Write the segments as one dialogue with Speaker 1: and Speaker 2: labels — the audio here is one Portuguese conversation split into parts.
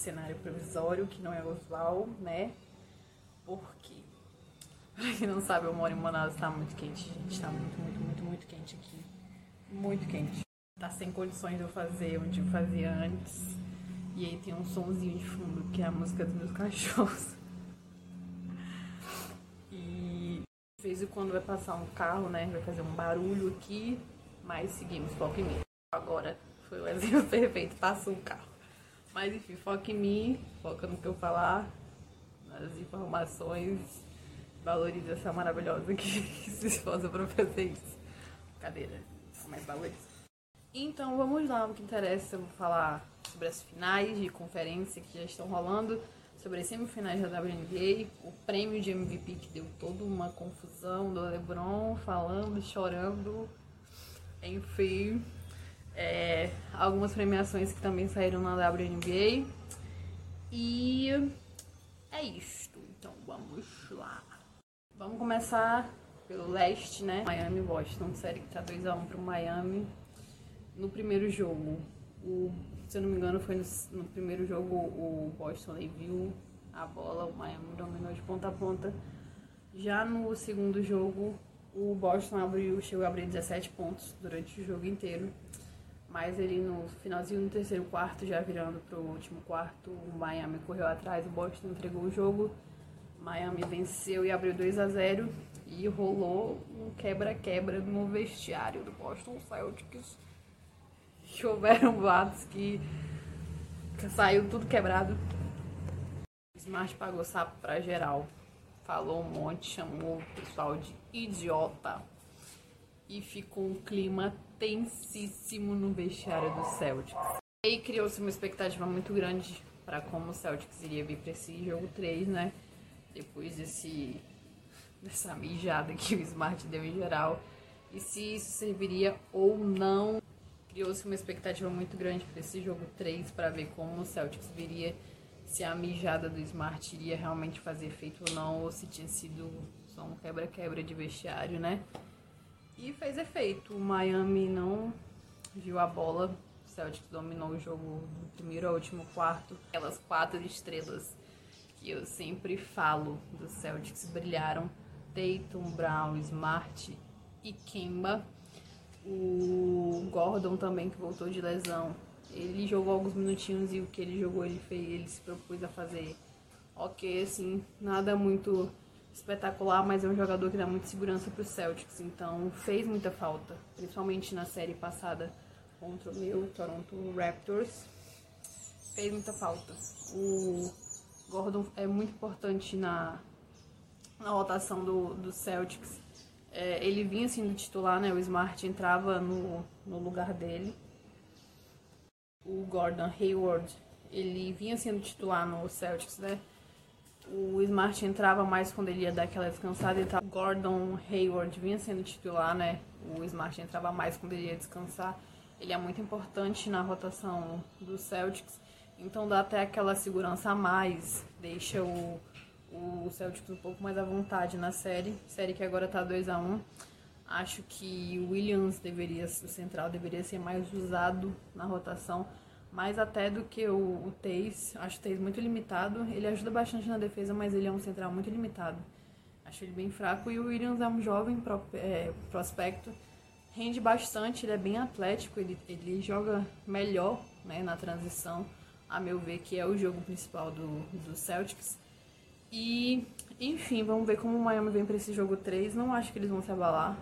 Speaker 1: cenário provisório, que não é usual, né? Porque, pra quem não sabe, eu moro em Manaus, tá muito quente, gente. Tá muito, muito, muito, muito quente aqui. Muito quente. Tá sem condições de eu fazer onde eu fazia antes. E aí tem um sonzinho de fundo, que é a música dos meus cachorros. E de vez em quando vai passar um carro, né? Vai fazer um barulho aqui, mas seguimos, foco em mim. Agora foi o exemplo perfeito, passou um carro. Mas enfim, foca em mim, foca no que eu falar, nas informações, valoriza essa maravilhosa que se esforça pra fazer isso. Cadeira, mas valoriza. Então vamos lá, o que interessa, eu vou falar sobre as finais de conferência que já estão rolando, sobre as semifinais da WNBA, o prêmio de MVP que deu toda uma confusão do LeBron falando, chorando, enfim, é, algumas premiações que também saíram na WNBA. E é isto. Então vamos lá. Vamos começar pelo leste, né? Miami Boston, série que tá 2x1 pro Miami. No primeiro jogo, o, se eu não me engano, foi no, no primeiro jogo o Boston viu a bola, o Miami dominou de ponta a ponta. Já no segundo jogo, o Boston abriu, chegou a abrir 17 pontos durante o jogo inteiro. Mas ele no finalzinho do terceiro quarto, já virando pro último quarto, o Miami correu atrás, o Boston entregou o jogo. Miami venceu e abriu 2 a 0 e rolou um quebra-quebra no vestiário do Boston Celtics. Que houveram boatos que saiu tudo quebrado. Smart pagou sapo pra geral. Falou um monte, chamou o pessoal de idiota. E ficou um clima tensíssimo no vestiário do Celtics. E aí criou-se uma expectativa muito grande para como o Celtics iria vir para esse jogo 3, né? Depois desse dessa mijada que o Smart deu em geral. E se isso serviria ou não. Criou-se uma expectativa muito grande para esse jogo 3 para ver como o Celtics viria se a mijada do Smart iria realmente fazer efeito ou não, ou se tinha sido só um quebra-quebra de vestiário, né? E fez efeito. O Miami não viu a bola. O Celtics dominou o jogo do primeiro ao último quarto. Aquelas quatro estrelas que eu sempre falo do Celtics brilharam. Tatum, Brown, Smart e Kemba. O Gordon também, que voltou de lesão. Ele jogou alguns minutinhos e o que ele jogou, ele fez, ele se propôs a fazer ok, assim, nada muito espetacular, mas é um jogador que dá muita segurança para os Celtics, então fez muita falta, principalmente na série passada contra o meu Toronto Raptors. Fez muita falta. O Gordon é muito importante na, na rotação do, do Celtics. É, ele vinha sendo titular, né? O Smart entrava no, no lugar dele. O Gordon Hayward, ele vinha sendo titular no Celtics, né? O Smart entrava mais quando ele ia dar aquela descansada. Então, Gordon Hayward vinha sendo titular, né? O Smart entrava mais quando ele ia descansar. Ele é muito importante na rotação do Celtics. Então dá até aquela segurança a mais. Deixa o, o Celtics um pouco mais à vontade na série. Série que agora tá 2 a 1 Acho que o Williams deveria, o central deveria ser mais usado na rotação mais até do que o, o Teis. Acho o Teis muito limitado. Ele ajuda bastante na defesa, mas ele é um central muito limitado. Acho ele bem fraco. E o Williams é um jovem pro, é, prospecto. Rende bastante, ele é bem atlético, ele, ele joga melhor né, na transição, a meu ver, que é o jogo principal do, do Celtics. E, enfim, vamos ver como o Miami vem para esse jogo 3. Não acho que eles vão se abalar.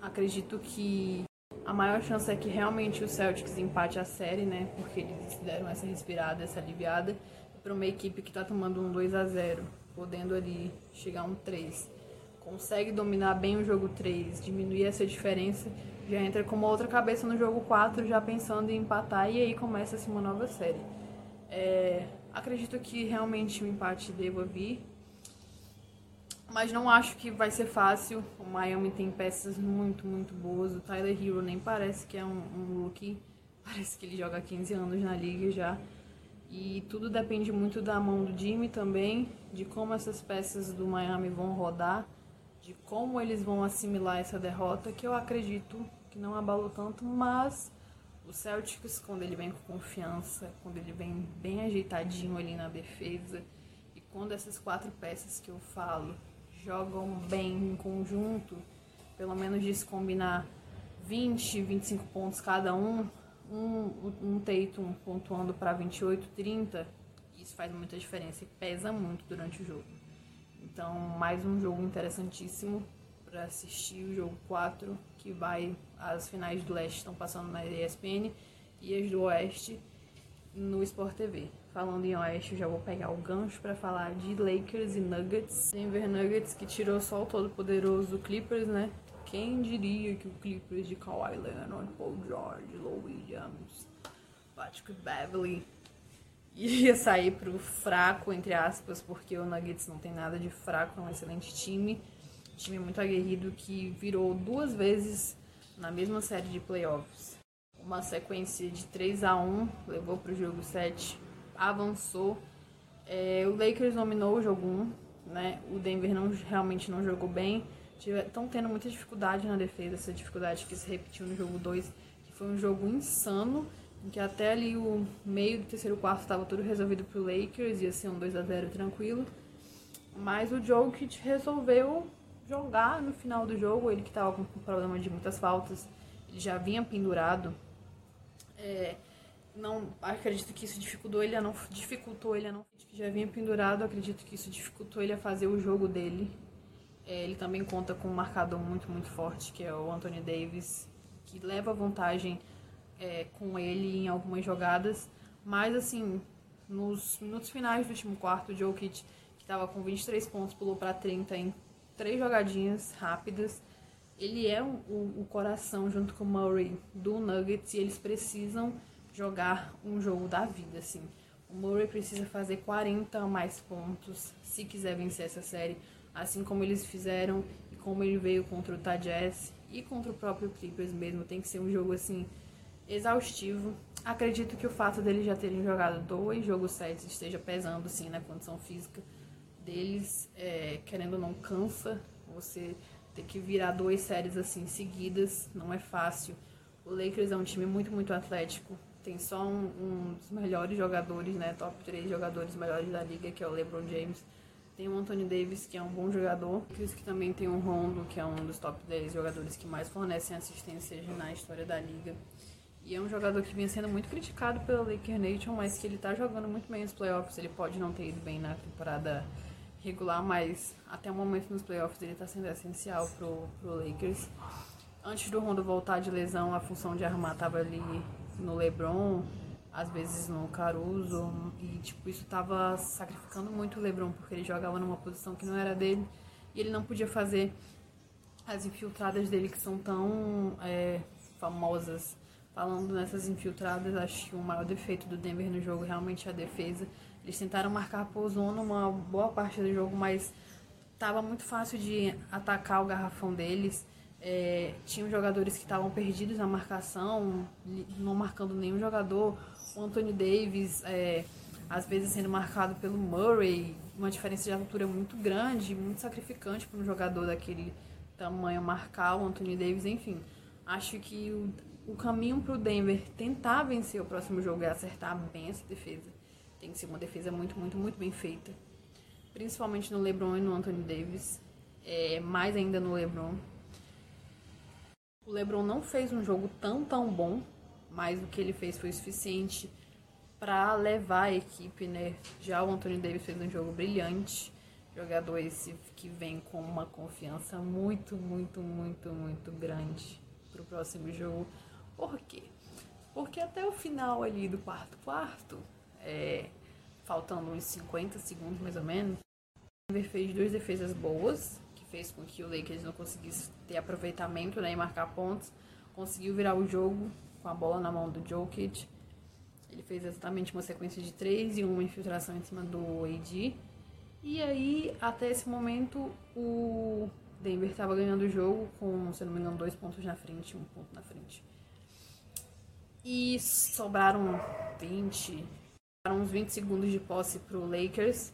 Speaker 1: Acredito que a maior chance é que realmente o Celtics empate a série, né? Porque eles deram essa respirada, essa aliviada para uma equipe que está tomando um 2 a 0 podendo ali chegar a um 3. Consegue dominar bem o jogo 3, diminuir essa diferença, já entra com uma outra cabeça no jogo 4, já pensando em empatar, e aí começa-se uma nova série. É, acredito que realmente o empate deva vir, mas não acho que vai ser fácil. O Miami tem peças muito, muito boas. O Tyler Hero nem parece que é um, um rookie. Parece que ele joga 15 anos na liga já. E tudo depende muito da mão do Jimmy também, de como essas peças do Miami vão rodar, de como eles vão assimilar essa derrota, que eu acredito que não abalou tanto, mas O Celtics, quando ele vem com confiança, quando ele vem bem ajeitadinho ali na defesa, e quando essas quatro peças que eu falo jogam bem em conjunto, pelo menos de se combinar 20, 25 pontos cada um, um, um Tatum pontuando para 28, 30, isso faz muita diferença e pesa muito durante o jogo. Então, mais um jogo interessantíssimo para assistir, o jogo 4, que vai as finais do leste estão passando na ESPN e as do oeste no Sport TV. Falando em oeste, já vou pegar o gancho para falar de Lakers e Nuggets. Denver Nuggets que tirou só o todo poderoso Clippers, né? Quem diria que o Clippers de Kawhi Leonard, Paul George, Lou Williams, Patrick Beverly ia sair pro fraco, entre aspas, porque o Nuggets não tem nada de fraco, é um excelente time. time muito aguerrido que virou duas vezes na mesma série de playoffs. Uma sequência de 3 a 1 levou para o jogo 7, avançou. É, o Lakers dominou o jogo 1, né? O Denver não, realmente não jogou bem. Estão tendo muita dificuldade na defesa, essa dificuldade que se repetiu no jogo 2, que foi um jogo insano, em que até ali o meio do terceiro quarto estava tudo resolvido pro Lakers, ia ser um 2 a 0 tranquilo. Mas o Jokic resolveu jogar no final do jogo, ele que estava com problema de muitas faltas, ele já vinha pendurado. É, não acredito que isso dificultou ele a não dificultou ele a não que já vinha pendurado, acredito que isso dificultou ele a fazer o jogo dele. É, ele também conta com um marcador muito muito forte que é o Anthony Davis, que leva vantagem é, com ele em algumas jogadas, mas assim nos minutos finais do último quarto, o Jokic que estava com 23 pontos pulou para 30 em três jogadinhas rápidas. Ele é o, o coração, junto com o Murray, do Nuggets e eles precisam jogar um jogo da vida, assim. O Murray precisa fazer 40 ou mais pontos se quiser vencer essa série, assim como eles fizeram e como ele veio contra o Tajazz e contra o próprio Clippers mesmo. Tem que ser um jogo, assim, exaustivo. Acredito que o fato deles já terem jogado dois jogos sets esteja pesando, sim, na condição física deles, é, querendo ou não, cansa. Você ter que virar duas séries assim seguidas, não é fácil. O Lakers é um time muito, muito atlético. Tem só um, um dos melhores jogadores, né? Top 3 jogadores melhores da liga, que é o LeBron James. Tem o Anthony Davis, que é um bom jogador. que também tem o Rondo, que é um dos top 10 jogadores que mais fornecem assistência na história da liga. E é um jogador que vinha sendo muito criticado pela Laker Nation, mas que ele tá jogando muito bem nos playoffs. Ele pode não ter ido bem na temporada regular, mas até o momento nos playoffs ele está sendo essencial pro, pro Lakers. Antes do Rondo voltar de lesão, a função de armar estava ali no LeBron, às vezes no Caruso, e tipo, isso estava sacrificando muito o LeBron, porque ele jogava numa posição que não era dele, e ele não podia fazer as infiltradas dele que são tão é, famosas. Falando nessas infiltradas, acho que o maior defeito do Denver no jogo realmente é a defesa. Eles tentaram marcar por zona uma boa parte do jogo, mas estava muito fácil de atacar o garrafão deles. É, tinham jogadores que estavam perdidos na marcação, não marcando nenhum jogador. O Anthony Davis, é, às vezes sendo marcado pelo Murray, uma diferença de altura muito grande, muito sacrificante para um jogador daquele tamanho marcar o Anthony Davis, enfim. Acho que o, o caminho para o Denver tentar vencer o próximo jogo é acertar bem essa defesa. Tem que ser uma defesa muito, muito, muito bem feita. Principalmente no LeBron e no Anthony Davis. É, mais ainda no LeBron. O LeBron não fez um jogo tão, tão bom, mas o que ele fez foi suficiente para levar a equipe, né? Já o Anthony Davis fez um jogo brilhante. Jogador esse que vem com uma confiança muito, muito, muito, muito grande para o próximo jogo. Por quê? Porque até o final ali do quarto quarto, é, faltando uns 50 segundos mais ou menos, o Denver fez duas defesas boas, que fez com que o Lakers não conseguisse ter aproveitamento né, e marcar pontos. Conseguiu virar o jogo com a bola na mão do Jokic. Ele fez exatamente uma sequência de três e uma infiltração em cima do AD. E aí, até esse momento, o Denver estava ganhando o jogo com, se não me engano, dois pontos na frente, um ponto na frente. E sobraram 20, uns 20 segundos de posse para o Lakers.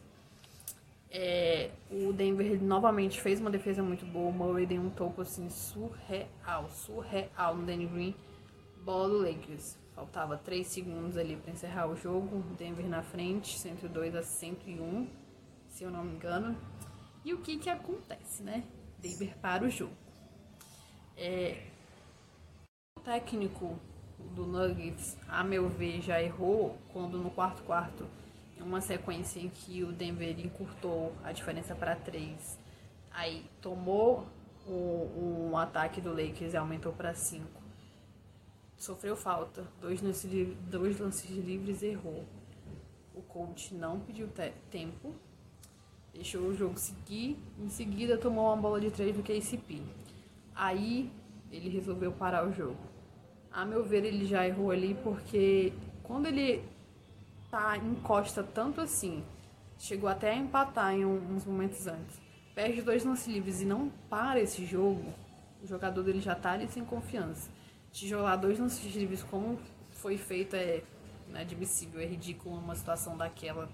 Speaker 1: É, o Denver novamente fez uma defesa muito boa. O Murray deu um topo assim surreal, surreal no Danny Green. Bola do Lakers. Faltava 3 segundos ali para encerrar o jogo. Denver na frente, 102 a 101, se eu não me engano. E o que que acontece, né? Denver para o jogo. É, o técnico do Nuggets, a meu ver, já errou quando no quarto quarto, uma sequência em que o Denver encurtou a diferença para 3, aí tomou um ataque do Lakers e aumentou para 5 sofreu falta, dois lances, dois lances livres errou. O coach não pediu tempo, deixou o jogo seguir, em seguida tomou uma bola de três do KCP. Aí ele resolveu parar o jogo. A meu ver, ele já errou ali porque quando ele tá encosta tanto assim, chegou até a empatar em uns momentos antes, perde dois lances livres e não para esse jogo, o jogador dele já tá ali sem confiança tijolar dois lances livres como foi feito é inadmissível, é ridículo uma situação daquela,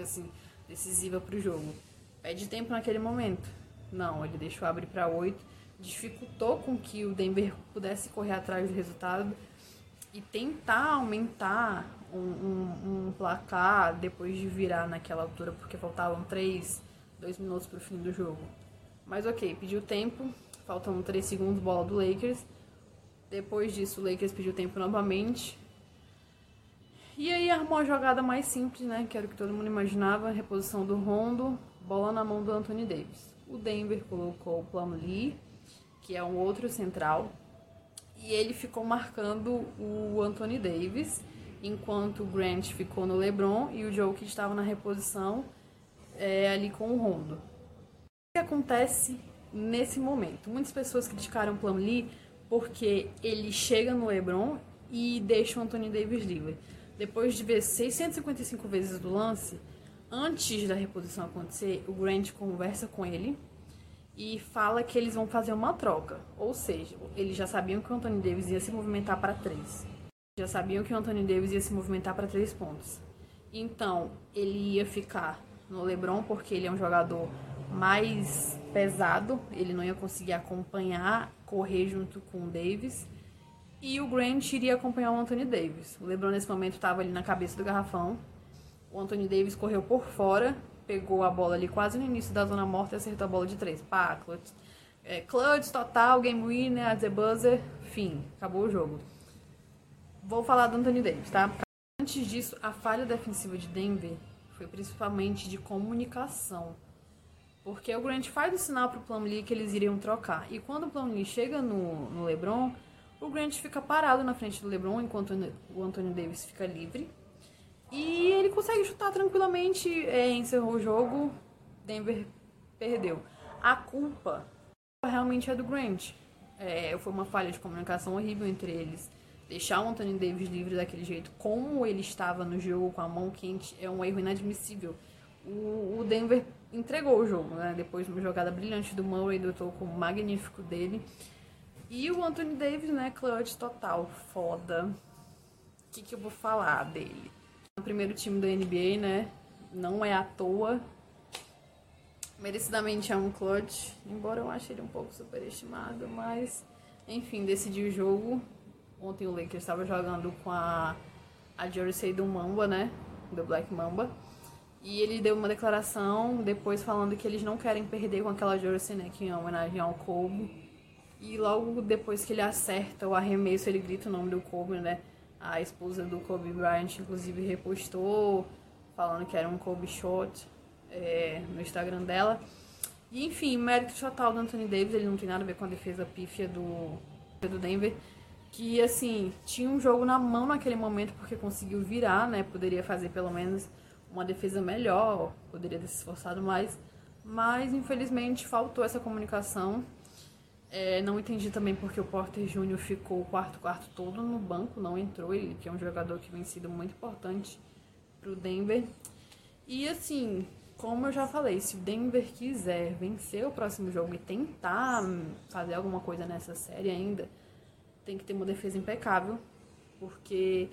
Speaker 1: assim, decisiva para o jogo. Pede tempo naquele momento. Não, ele deixou abrir para oito, dificultou com que o Denver pudesse correr atrás do resultado e tentar aumentar um, um, um placar depois de virar naquela altura, porque faltavam três, dois minutos para o fim do jogo. Mas ok, pediu tempo, faltando três segundos, bola do Lakers depois disso, o Lakers pediu tempo novamente. E aí armou a jogada mais simples, né? Que era o que todo mundo imaginava. Reposição do Rondo, bola na mão do Anthony Davis. O Denver colocou o Plumlee, que é um outro central. E ele ficou marcando o Anthony Davis, enquanto o Grant ficou no LeBron e o Joe que estava na reposição é, ali com o Rondo. O que acontece nesse momento? Muitas pessoas criticaram o Plumlee porque ele chega no LeBron e deixa o Anthony Davis livre. Depois de ver 655 vezes do lance, antes da reposição acontecer, o Grant conversa com ele e fala que eles vão fazer uma troca. Ou seja, eles já sabiam que o Anthony Davis ia se movimentar para três. Já sabiam que o Anthony Davis ia se movimentar para três pontos. Então, ele ia ficar no LeBron porque ele é um jogador mais pesado, ele não ia conseguir acompanhar, correr junto com o Davis. E o Grant iria acompanhar o Anthony Davis. O LeBron nesse momento estava ali na cabeça do garrafão. O Anthony Davis correu por fora, pegou a bola ali quase no início da zona morta e acertou a bola de três. Pá, clutch, é, clutch total, game winner, as a buzzer, fim, acabou o jogo. Vou falar do Anthony Davis, tá? Antes disso, a falha defensiva de Denver foi principalmente de comunicação. Porque o Grant faz o sinal pro Plumlee que eles iriam trocar. E quando o Plumlee chega no, no LeBron, o Grant fica parado na frente do LeBron enquanto o Anthony Davis fica livre. E ele consegue chutar tranquilamente, é, encerrou o jogo, Denver perdeu. A culpa realmente é do Grant. É, foi uma falha de comunicação horrível entre eles. Deixar o Anthony Davis livre daquele jeito, como ele estava no jogo com a mão quente, é um erro inadmissível. O, o Denver entregou o jogo, né? Depois de uma jogada brilhante do Murray, do toco magnífico dele. E o Anthony Davis, né? Clutch total, foda. O que, que eu vou falar dele? Primeiro time da NBA, né? Não é à toa. Merecidamente é um clutch, embora eu ache ele um pouco superestimado, mas enfim, decidiu o jogo. Ontem o Lakers estava jogando com a, a jersey do Mamba, né? Do Black Mamba. E ele deu uma declaração depois falando que eles não querem perder com aquela jersey, né, que é homenagem ao Kobe. E logo depois que ele acerta o arremesso, ele grita o nome do Kobe, né? A esposa do Kobe Bryant, inclusive, repostou, falando que era um Kobe shot é, no Instagram dela. E, enfim, mérito total do Anthony Davis, ele não tem nada a ver com a defesa pífia do, do Denver. Que, assim, tinha um jogo na mão naquele momento, porque conseguiu virar, né? Poderia fazer pelo menos uma defesa melhor, poderia ter se esforçado mais, mas infelizmente faltou essa comunicação. É, não entendi também porque o Porter Júnior ficou o quarto quarto todo no banco, não entrou, ele que é um jogador que vem sido muito importante para o Denver. E assim, como eu já falei, se o Denver quiser vencer o próximo jogo e tentar fazer alguma coisa nessa série ainda, tem que ter uma defesa impecável, porque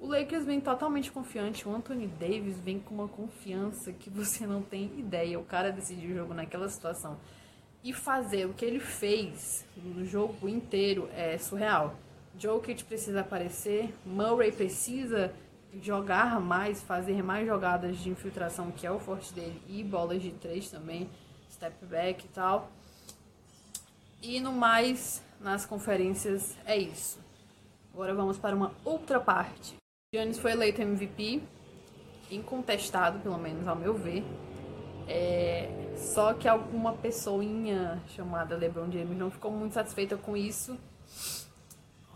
Speaker 1: o Lakers vem totalmente confiante, o Anthony Davis vem com uma confiança que você não tem ideia. O cara decidiu o jogo naquela situação. E fazer o que ele fez no jogo inteiro é surreal. Jokic precisa aparecer, Murray precisa jogar mais, fazer mais jogadas de infiltração, que é o forte dele, e bolas de três também, step back e tal. E no mais, nas conferências, é isso. Agora vamos para uma outra parte. Giannis foi eleito MVP, incontestado, pelo menos ao meu ver. É, só que alguma pessoinha chamada LeBron James não ficou muito satisfeita com isso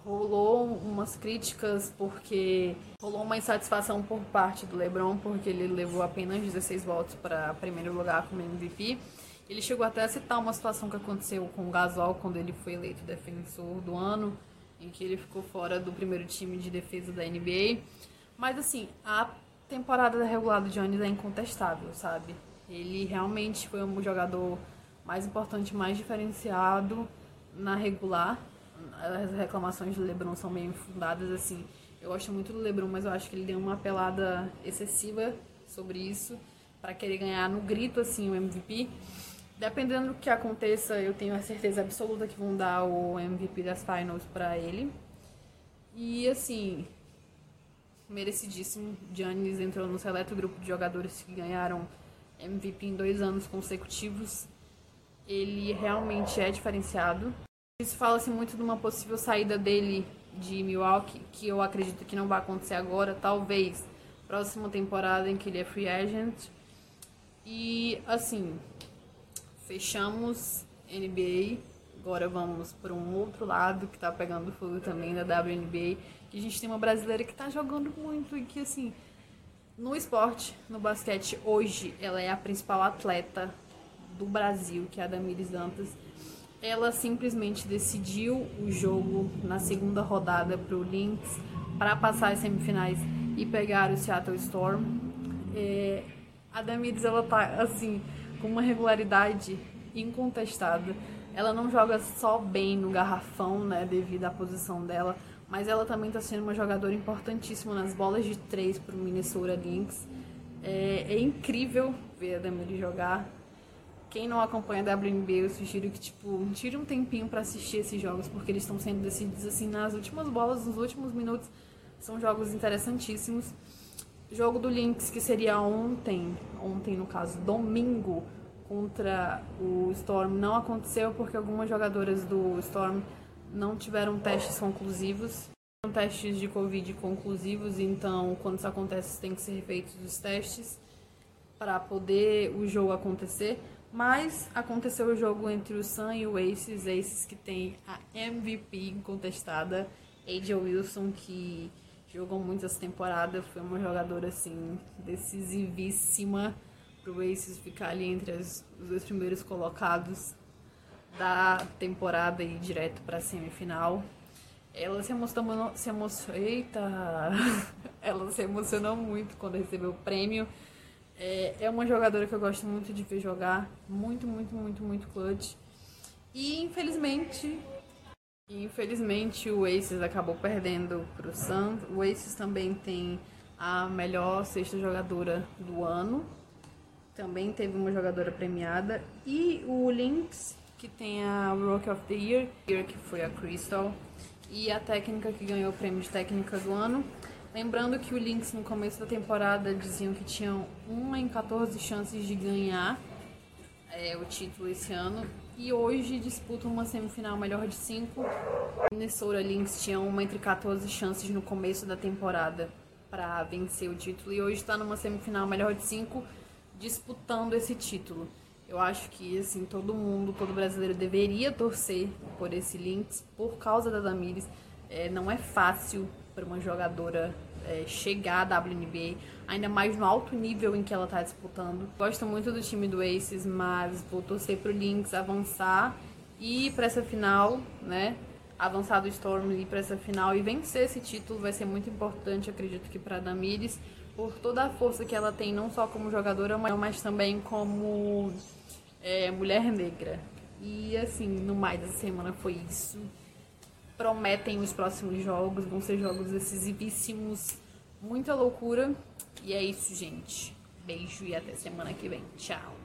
Speaker 1: rolou umas críticas porque rolou uma insatisfação por parte do LeBron porque ele levou apenas 16 votos para primeiro lugar como MVP. Ele chegou até a citar uma situação que aconteceu com o Gasol quando ele foi eleito defensor do ano, em que ele ficou fora do primeiro time de defesa da NBA. Mas assim, a temporada regular do Jones é incontestável, sabe? Ele realmente foi um jogador mais importante, mais diferenciado na regular as reclamações do LeBron são meio infundadas, assim. Eu gosto muito do LeBron, mas eu acho que ele deu uma pelada excessiva sobre isso para querer ganhar no grito, assim, o MVP. Dependendo do que aconteça, eu tenho a certeza absoluta que vão dar o MVP das finals para ele. E, assim, merecidíssimo. Giannis entrou no seleto grupo de jogadores que ganharam MVP em dois anos consecutivos. Ele realmente é diferenciado. Isso fala-se muito de uma possível saída dele de Milwaukee, que eu acredito que não vai acontecer agora, talvez próxima temporada em que ele é free agent. E assim, fechamos NBA. Agora vamos para um outro lado que tá pegando fogo também da WNBA. Que a gente tem uma brasileira que tá jogando muito e que assim, no esporte, no basquete, hoje ela é a principal atleta do Brasil, que é a Damiris Dantas ela simplesmente decidiu o jogo na segunda rodada para o Lynx para passar as semifinais e pegar o Seattle Storm. É, a Damiris ela tá assim com uma regularidade incontestada. Ela não joga só bem no garrafão, né, devido à posição dela, mas ela também está sendo uma jogadora importantíssima nas bolas de três para o Minnesota Lynx. É, é incrível ver a Damiris jogar quem não acompanha a WNBA, eu sugiro que, tipo, tire um tempinho para assistir esses jogos, porque eles estão sendo decididos, assim, nas últimas bolas, nos últimos minutos. São jogos interessantíssimos. Jogo do Lynx, que seria ontem, ontem no caso, domingo, contra o Storm, não aconteceu porque algumas jogadoras do Storm não tiveram testes conclusivos. São testes de Covid conclusivos, então, quando isso acontece, tem que ser feitos os testes para poder o jogo acontecer. Mas aconteceu o jogo entre o Sun e o Aces, Aces que tem a MVP incontestada, Angel Wilson, que jogou muito essa temporada, foi uma jogadora assim decisivíssima para o Aces ficar ali entre as, os dois primeiros colocados da temporada e direto para semifinal. Ela se emocionou, se emocionou, eita, ela se emocionou muito quando recebeu o prêmio. É, é uma jogadora que eu gosto muito de ver jogar. Muito, muito, muito, muito clutch. E infelizmente. Infelizmente o Aces acabou perdendo para o. O Aces também tem a melhor sexta jogadora do ano. Também teve uma jogadora premiada. E o Lynx, que tem a Rookie of the Year, que foi a Crystal. E a técnica que ganhou o prêmio de técnica do ano Lembrando que o Lynx no começo da temporada diziam que tinham 1 em 14 chances de ganhar é, o título esse ano. E hoje disputam uma semifinal melhor de 5. Minnesota Lynx tinha uma entre 14 chances no começo da temporada para vencer o título. E hoje está numa semifinal melhor de 5 disputando esse título. Eu acho que assim todo mundo, todo brasileiro deveria torcer por esse Lynx por causa da Damires. É, não é fácil para uma jogadora é, chegar à WNBA, ainda mais no alto nível em que ela está disputando. Gosto muito do time do Aces, mas vou torcer pro Lynx avançar e para essa final, né? Avançar do Storm e ir para essa final e vencer esse título vai ser muito importante, acredito que para Damires, por toda a força que ela tem, não só como jogadora, mas também como é, mulher negra. E assim, no mais dessa semana foi isso prometem os próximos jogos, vão ser jogos decisivíssimos, muita loucura. E é isso, gente. Beijo e até semana que vem. Tchau.